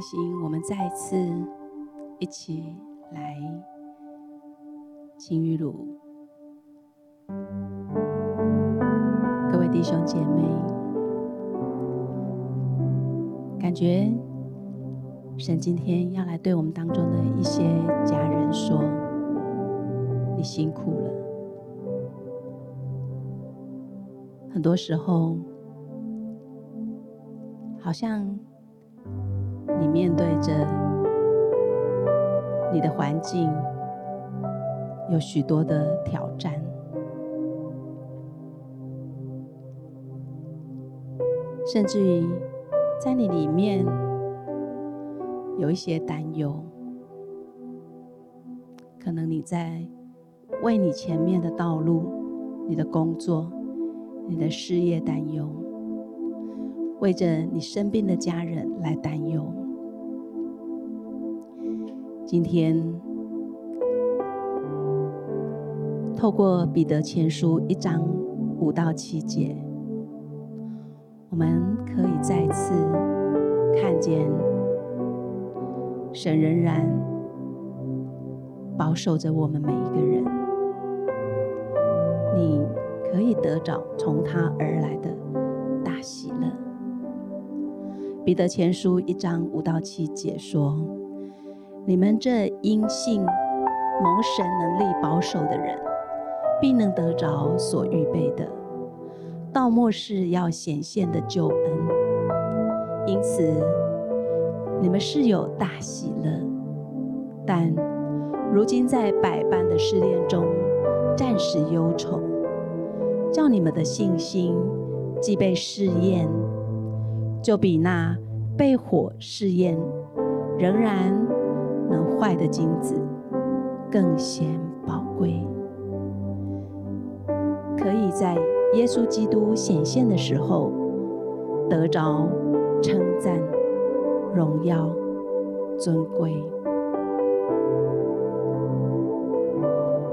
很开心，我们再一次一起来青玉炉。各位弟兄姐妹，感觉神今天要来对我们当中的一些家人说：“你辛苦了。”很多时候，好像。你面对着你的环境，有许多的挑战，甚至于在你里面有一些担忧，可能你在为你前面的道路、你的工作、你的事业担忧，为着你生病的家人来担忧。今天，透过彼得前书一章五到七节，我们可以再次看见神仍然保守着我们每一个人。你可以得着从他而来的大喜乐。彼得前书一章五到七节说。你们这因信蒙神能力保守的人，必能得着所预备的，到末世要显现的救恩。因此，你们是有大喜乐，但如今在百般的试炼中，暂时忧愁，叫你们的信心既被试验，就比那被火试验仍然。能坏的金子更显宝贵，可以在耶稣基督显现的时候得着称赞、荣耀、尊贵。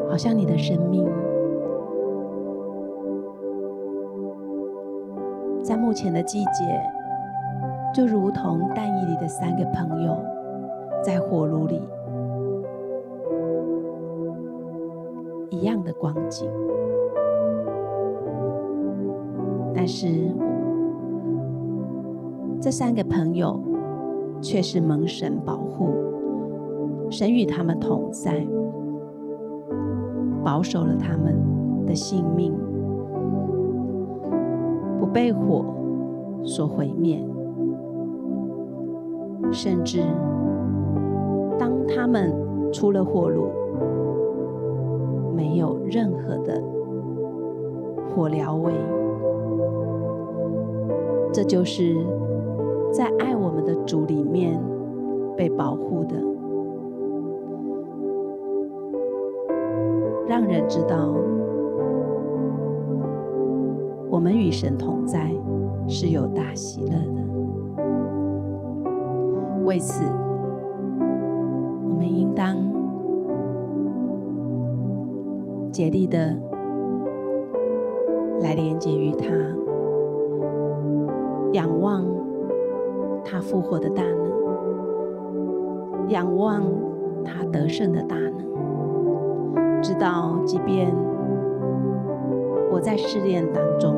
好像你的生命在目前的季节，就如同但以理的三个朋友。在火炉里一样的光景，但是这三个朋友却是蒙神保护，神与他们同在，保守了他们的性命，不被火所毁灭，甚至。当他们出了火炉，没有任何的火燎味，这就是在爱我们的主里面被保护的，让人知道我们与神同在是有大喜乐的。为此。应当竭力的来连接于他，仰望他复活的大能，仰望他得胜的大能，知道即便我在试炼当中，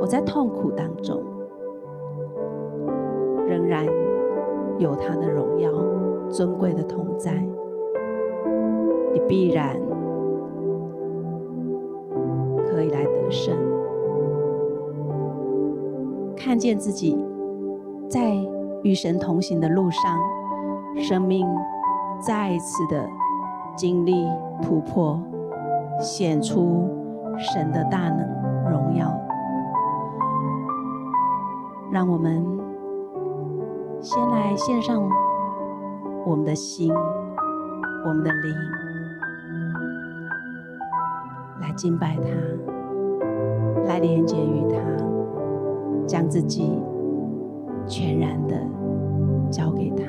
我在痛苦当中，仍然有他的荣耀。尊贵的同在，你必然可以来得胜。看见自己在与神同行的路上，生命再一次的经历突破，显出神的大能荣耀。让我们先来献上。我们的心，我们的灵，来敬拜他，来连接于他，将自己全然的交给他。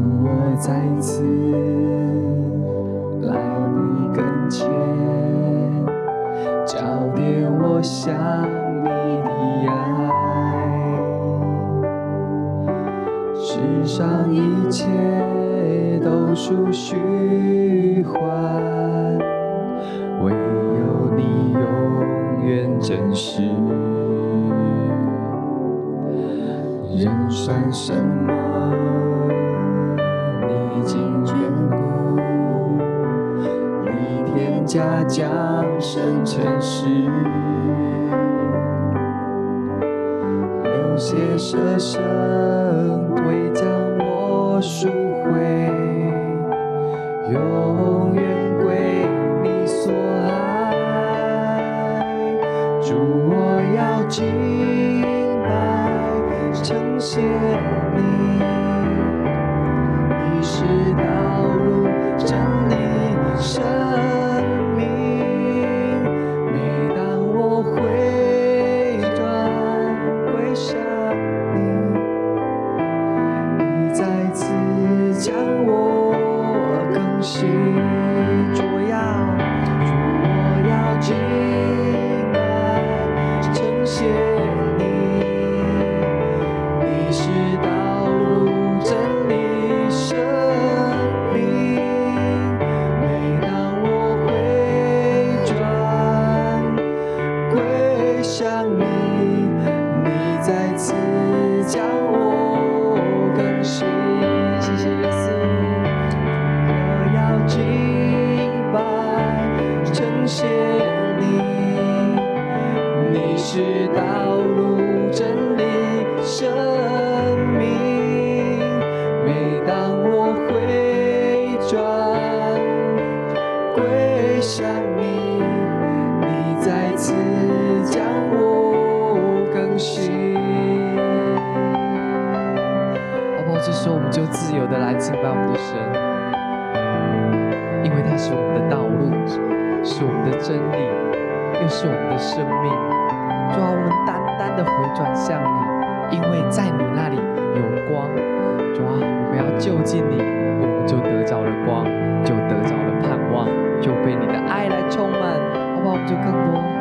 我再次来你跟前找点我想你的爱世上一切都属虚幻。唯有你永远真实人算什么？经眷顾，你天家江山尘世，有些舍身会将我赎回，永远。真理，又是我们的生命。主啊，我们单单的回转向你，因为在你那里有光。主啊，我们要就近你，我们就得着了光，就得着了盼望，就被你的爱来充满，好不好？我们就更多。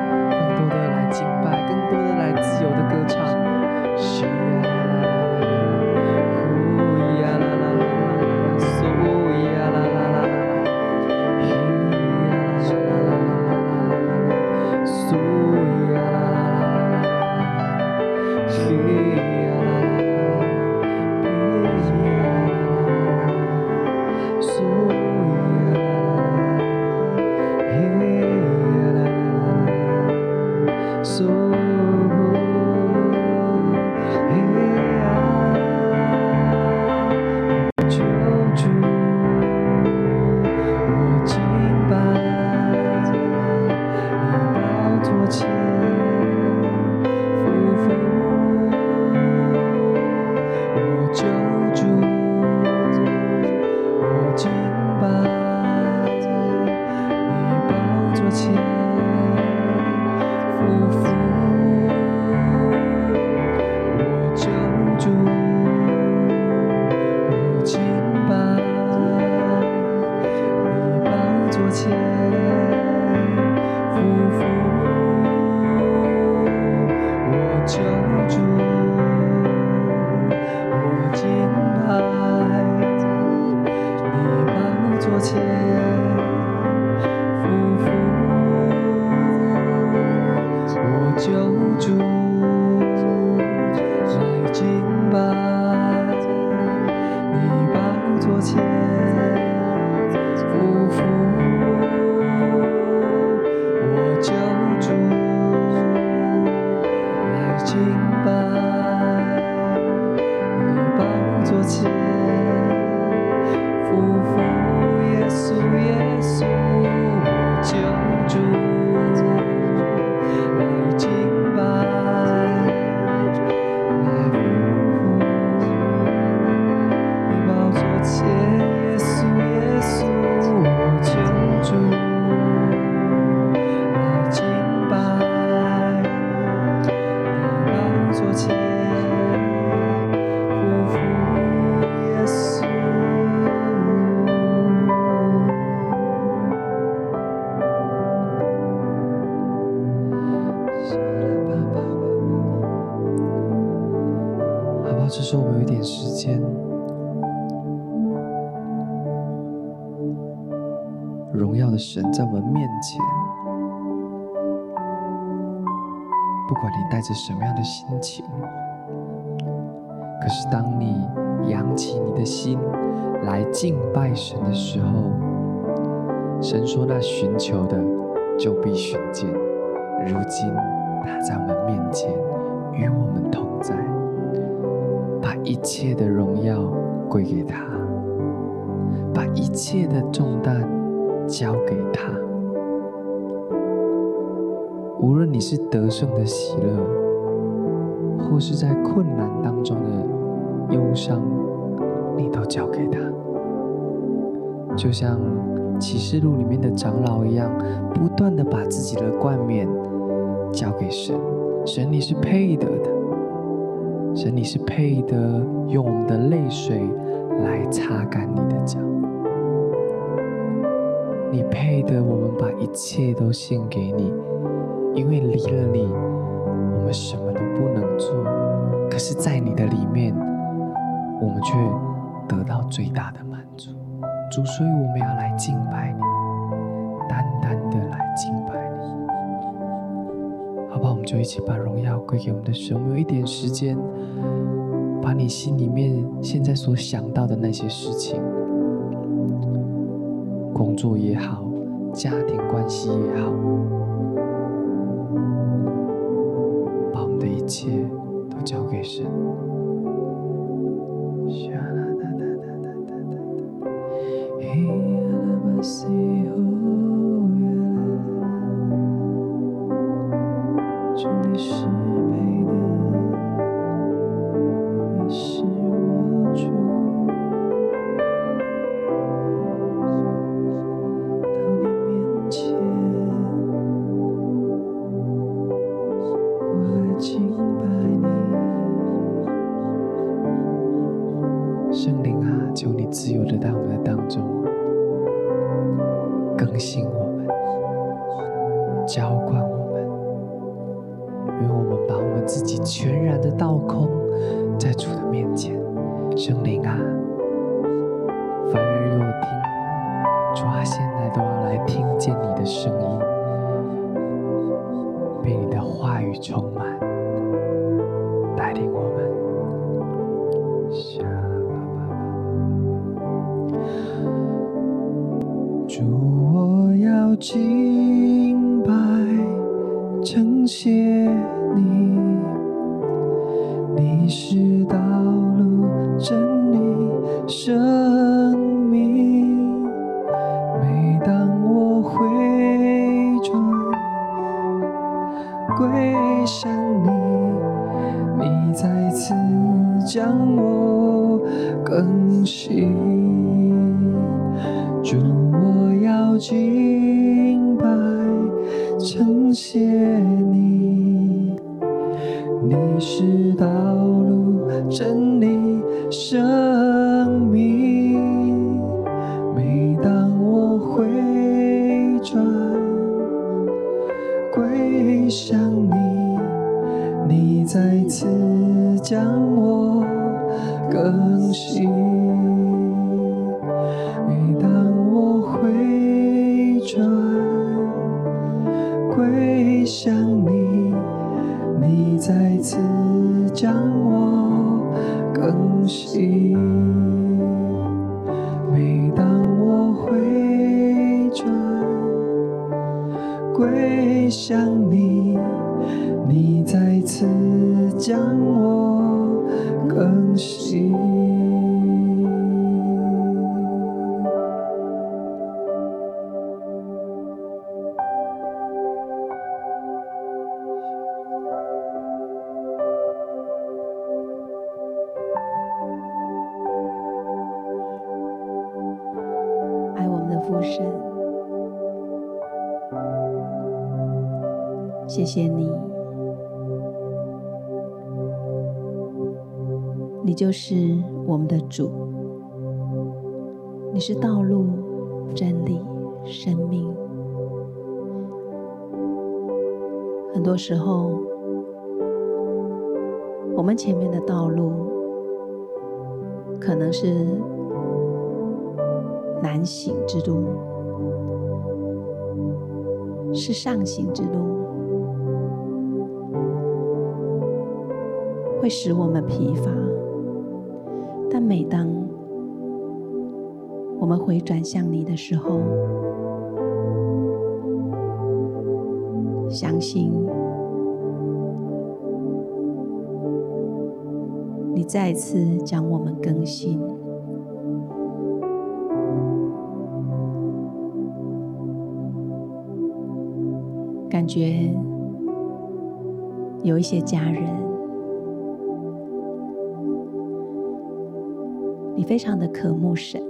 说我们有一点时间，荣耀的神在我们面前，不管你带着什么样的心情，可是当你扬起你的心来敬拜神的时候，神说：“那寻求的就必寻见。”如今他在我们面前与我们同在，一切的荣耀归给他，把一切的重担。交给他。无论你是得胜的喜乐，或是在困难当中的忧伤，你都交给他。就像启示录里面的长老一样，不断的把自己的冠冕交给神。神，你是配得的。神，你是配得用我们的泪水来擦干你的脚。你配得我们把一切都献给你，因为离了你，我们什么都不能做。可是，在你的里面，我们却得到最大的满足。主，所以我们要来敬拜你，就一起把荣耀归给我们的神。我们有一点时间，把你心里面现在所想到的那些事情。工作也好，家庭关系也好，把我们的一切都交给神。这里是。将我更新。每当我回转归向你，你再次将我谢谢你，你就是我们的主，你是道路、真理、生命。很多时候，我们前面的道路可能是难行之路，是上行之路。会使我们疲乏，但每当我们回转向你的时候，相信你再次将我们更新，感觉有一些家人。非常的渴慕神，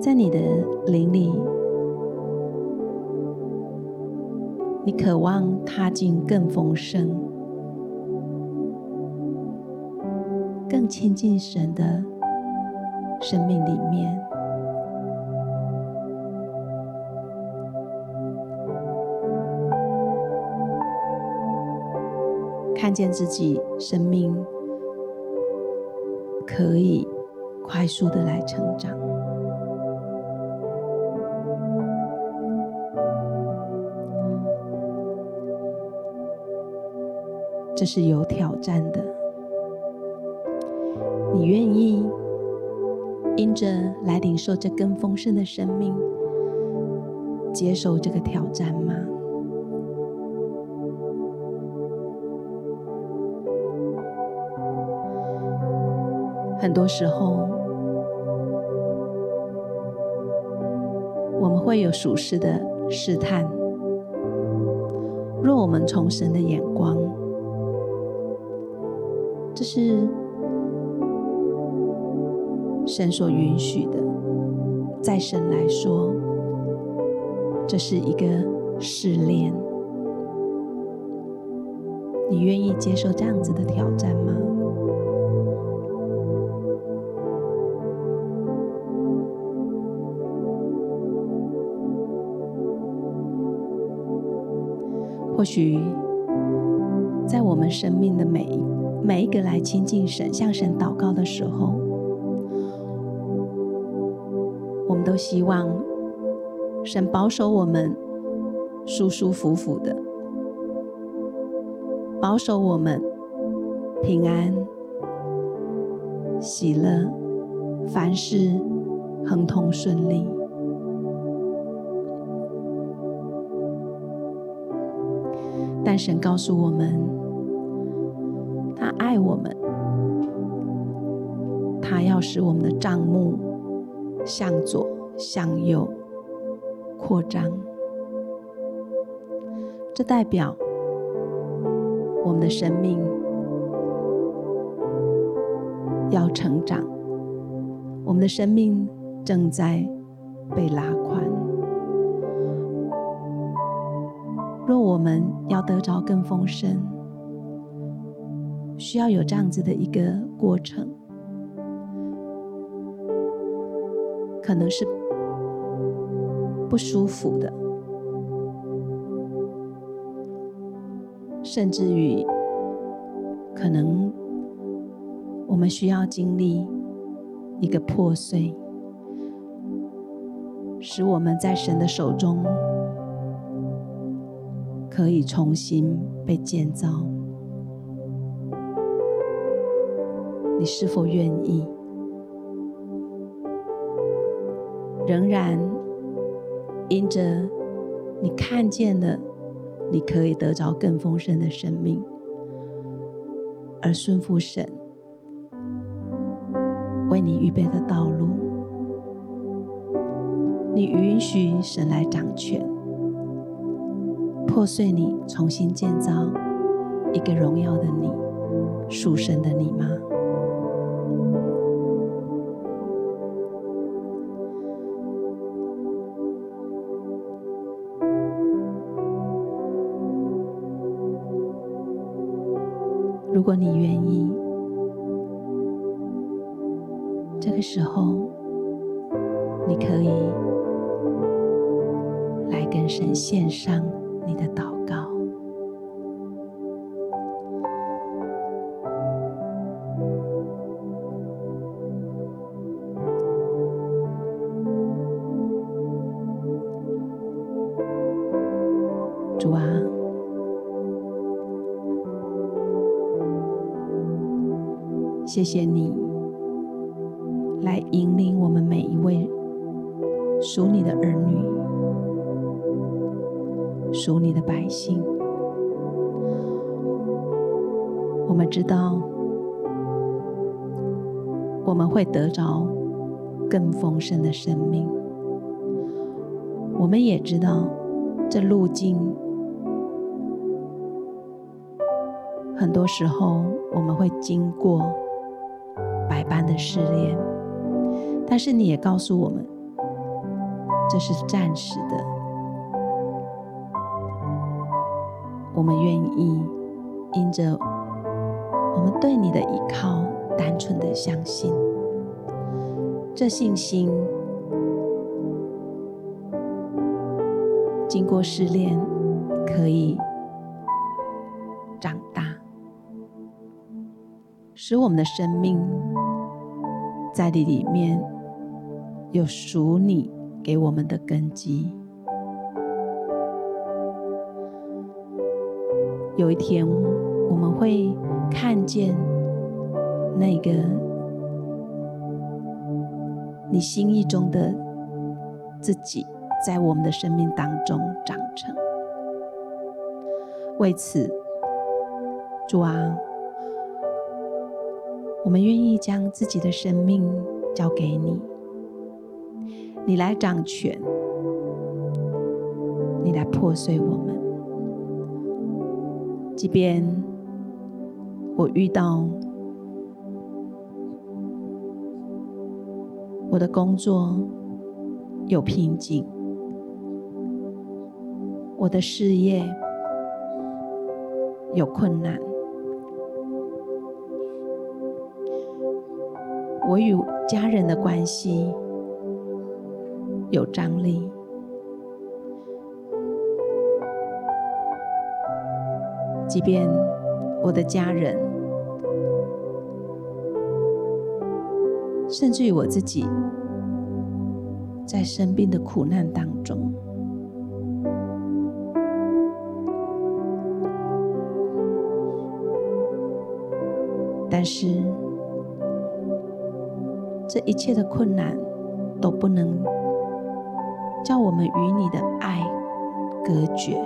在你的灵里，你渴望踏进更丰盛、更亲近神的生命里面。看见自己生命可以快速的来成长，这是有挑战的。你愿意因着来领受这更丰盛的生命，接受这个挑战吗？很多时候，我们会有属世的试探。若我们从神的眼光，这是神所允许的，在神来说，这是一个试炼。你愿意接受这样子的挑战吗？或许在我们生命的每一每一个来亲近神、向神祷告的时候，我们都希望神保守我们舒舒服服的，保守我们平安、喜乐，凡事亨通顺利。神告诉我们，他爱我们，他要使我们的帐目向左向右扩张。这代表我们的生命要成长，我们的生命正在被拉宽。若我们要得着更丰盛，需要有这样子的一个过程，可能是不舒服的，甚至于可能我们需要经历一个破碎，使我们在神的手中。可以重新被建造，你是否愿意？仍然因着你看见了，你可以得着更丰盛的生命，而顺服神为你预备的道路，你允许神来掌权。破碎你，重新建造一个荣耀的你，属神的你吗？如果你愿意，这个时候你可以来跟神献上。主啊，谢谢你来引领我们每一位属你的儿女。属你的百姓，我们知道，我们会得着更丰盛的生命。我们也知道，这路径很多时候我们会经过百般的试炼，但是你也告诉我们，这是暂时的。我们愿意因着我们对你的依靠，单纯的相信，这信心经过试炼可以使我们的生命在你里面有属你给我们的根基。有一天，我们会看见那个你心意中的自己，在我们的生命当中长成。为此，主啊，我们愿意将自己的生命交给你，你来掌权，你来破碎我们。即便我遇到我的工作有瓶颈，我的事业有困难，我与家人的关系有张力。即便我的家人，甚至于我自己，在生病的苦难当中，但是这一切的困难都不能叫我们与你的爱隔绝。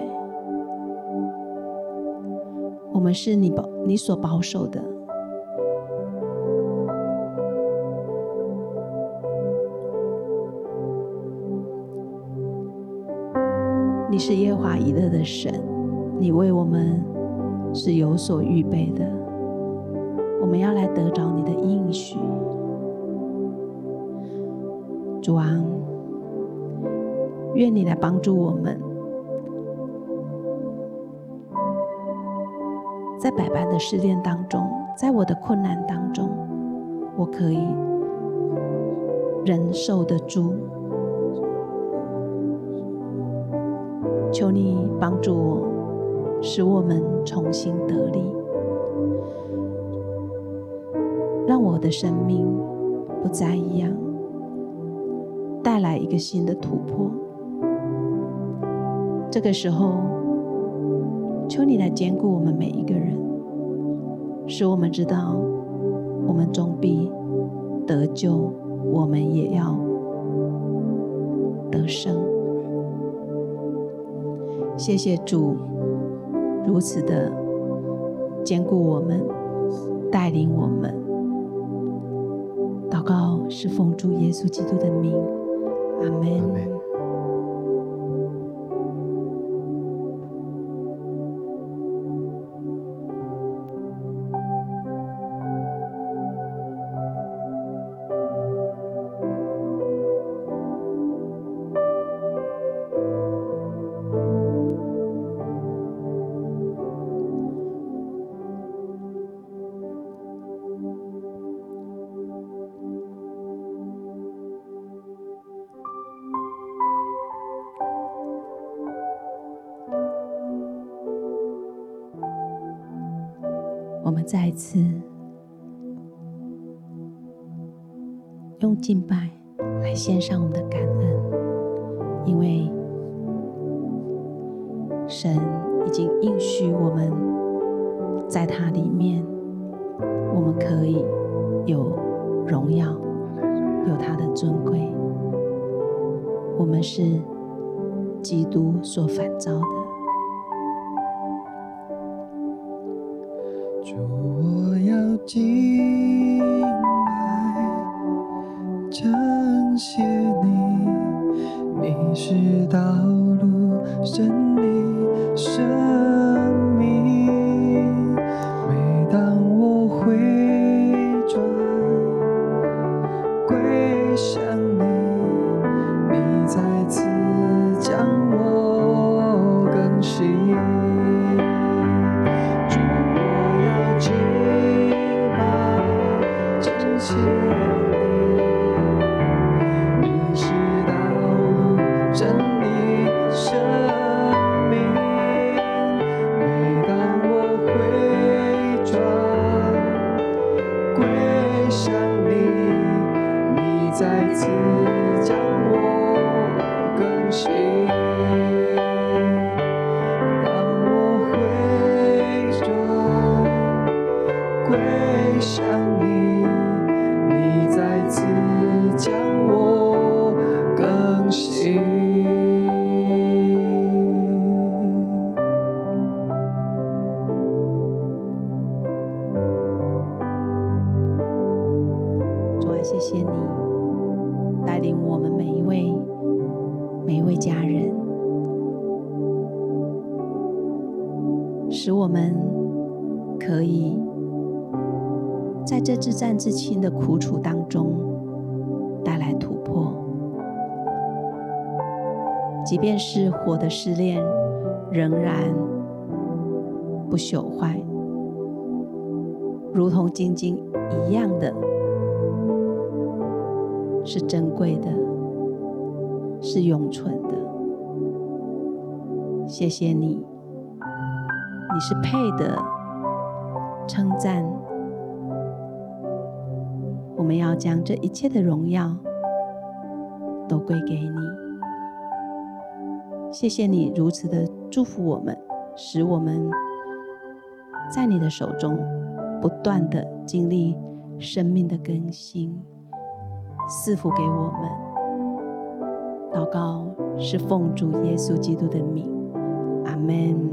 我们是你保你所保守的。你是耶和华以勒的神，你为我们是有所预备的。我们要来得着你的应许，主啊，愿你来帮助我们。在百般的试炼当中，在我的困难当中，我可以忍受得住。求你帮助我，使我们重新得力，让我的生命不再一样，带来一个新的突破。这个时候。求你来坚固我们每一个人，使我们知道，我们终必得救，我们也要得胜。谢谢主，如此的坚固我们，带领我们。祷告是奉主耶稣基督的名，阿门。再一次用敬拜来献上我们的感恩，因为神已经应许我们，在他里面，我们可以有荣耀，有他的尊贵。我们是基督所反造的。敬至暂至轻的苦楚当中带来突破，即便是火的试炼，仍然不朽坏，如同晶晶一样的，是珍贵的，是永存的。谢谢你。你是配的称赞。我们要将这一切的荣耀都归给你。谢谢你如此的祝福我们，使我们在你的手中不断的经历生命的更新，赐福给我们。祷告是奉主耶稣基督的名，阿门。